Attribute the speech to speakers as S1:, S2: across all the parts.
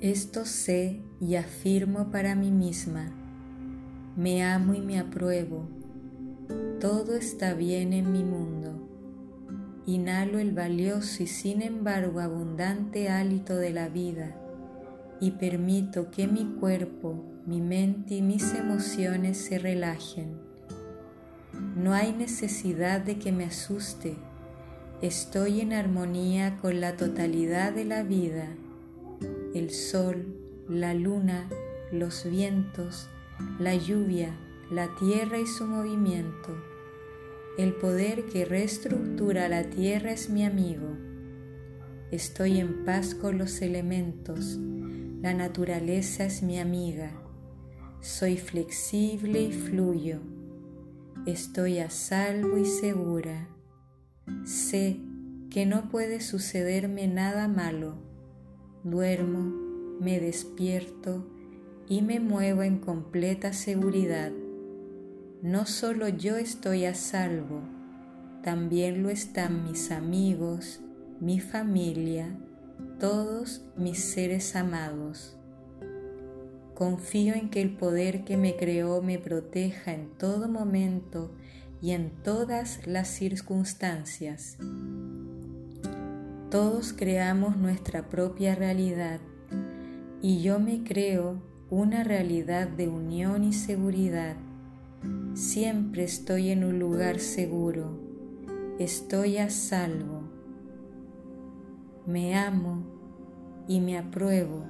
S1: Esto sé y afirmo para mí misma. Me amo y me apruebo. Todo está bien en mi mundo. Inhalo el valioso y sin embargo abundante hálito de la vida y permito que mi cuerpo, mi mente y mis emociones se relajen. No hay necesidad de que me asuste. Estoy en armonía con la totalidad de la vida el sol, la luna, los vientos, la lluvia, la tierra y su movimiento. El poder que reestructura la tierra es mi amigo. Estoy en paz con los elementos. La naturaleza es mi amiga. Soy flexible y fluyo. Estoy a salvo y segura. Sé que no puede sucederme nada malo duermo, me despierto y me muevo en completa seguridad. No solo yo estoy a salvo, también lo están mis amigos, mi familia, todos mis seres amados. Confío en que el poder que me creó me proteja en todo momento y en todas las circunstancias. Todos creamos nuestra propia realidad y yo me creo una realidad de unión y seguridad. Siempre estoy en un lugar seguro, estoy a salvo. Me amo y me apruebo,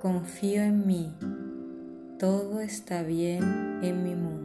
S1: confío en mí, todo está bien en mi mundo.